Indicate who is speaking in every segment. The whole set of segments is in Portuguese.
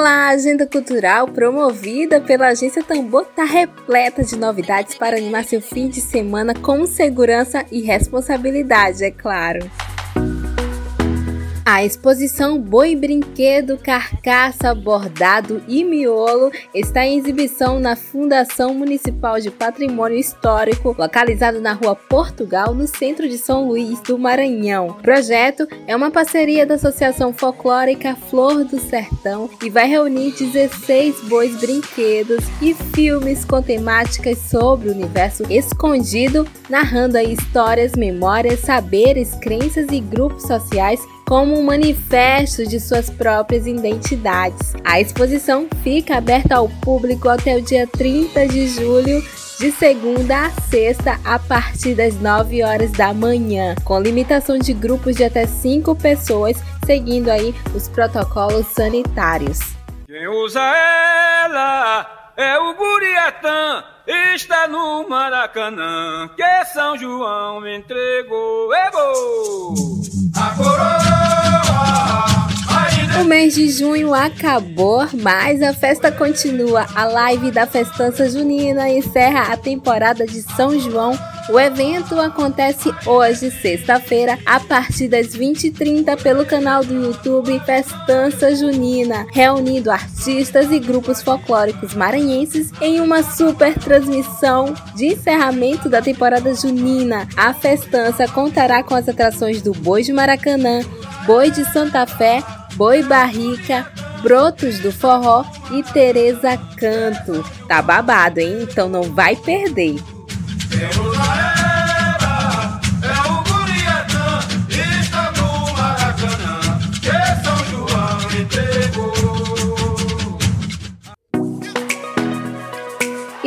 Speaker 1: Olá, a agenda cultural promovida pela Agência Tambor está repleta de novidades para animar seu fim de semana com segurança e responsabilidade, é claro. A exposição Boi Brinquedo, Carcaça, Bordado e Miolo está em exibição na Fundação Municipal de Patrimônio Histórico, localizado na Rua Portugal, no centro de São Luís do Maranhão. O projeto é uma parceria da Associação Folclórica Flor do Sertão e vai reunir 16 bois brinquedos e filmes com temáticas sobre o universo escondido, narrando histórias, memórias, saberes, crenças e grupos sociais como um manifesto de suas próprias identidades. A exposição fica aberta ao público até o dia 30 de julho de segunda a sexta a partir das 9 horas da manhã, com limitação de grupos de até 5 pessoas, seguindo aí os protocolos sanitários.
Speaker 2: Quem usa ela é o Buriatã, está no Maracanã, que São João me entregou. Ego! A coroa!
Speaker 1: O mês de junho acabou, mas a festa continua. A live da Festança Junina encerra a temporada de São João. O evento acontece hoje, sexta-feira, a partir das 20h30 pelo canal do YouTube Festança Junina, reunindo artistas e grupos folclóricos maranhenses em uma super transmissão de encerramento da temporada junina. A festança contará com as atrações do Boi de Maracanã, Boi de Santa Fé, Boi Barrica, Brotos do Forró e Tereza Canto. Tá babado, hein? Então não vai perder.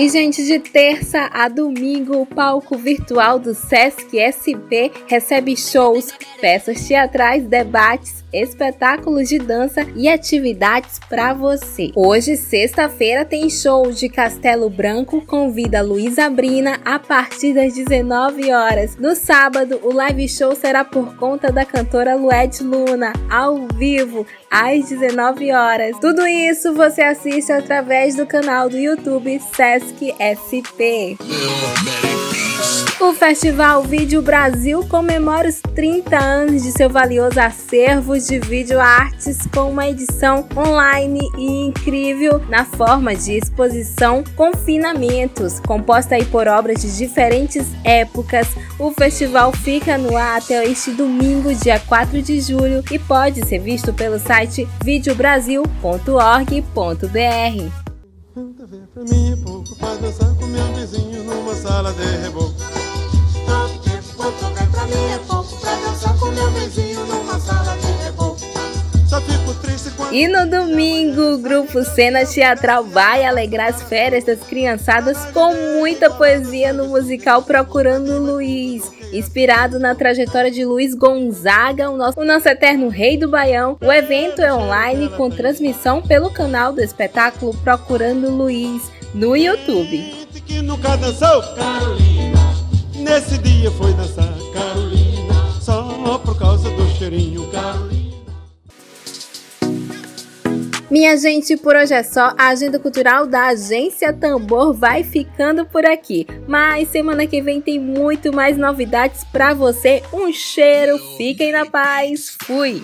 Speaker 1: E, gente, de terça a domingo, o palco virtual do Sesc SP recebe shows, peças teatrais, debates espetáculos de dança e atividades para você. Hoje, sexta-feira, tem show de Castelo Branco, convida Luísa Brina a partir das 19 horas. No sábado, o live show será por conta da cantora Lued Luna, ao vivo, às 19 horas. Tudo isso você assiste através do canal do YouTube Sesc SP. O Festival Vídeo Brasil comemora os 30 anos de seu valioso acervo de vídeo artes com uma edição online e incrível na forma de exposição Confinamentos, composta aí por obras de diferentes épocas. O festival fica no ar até este domingo, dia 4 de julho, e pode ser visto pelo site videobrasil.org.br. Pra mim é pouco pra dançar com meu vizinho numa sala de reboco. E no domingo, o grupo Cena Teatral vai alegrar as férias das criançadas com muita poesia no musical Procurando Luiz. Inspirado na trajetória de Luiz Gonzaga, o nosso, o nosso eterno rei do Baião, o evento é online com transmissão pelo canal do espetáculo Procurando Luiz no YouTube. Nesse dia foi dançar Carolina, só por causa do cheirinho Carolina. Minha gente, por hoje é só. A agenda cultural da Agência Tambor vai ficando por aqui. Mas semana que vem tem muito mais novidades para você. Um cheiro, fiquem na paz. Fui!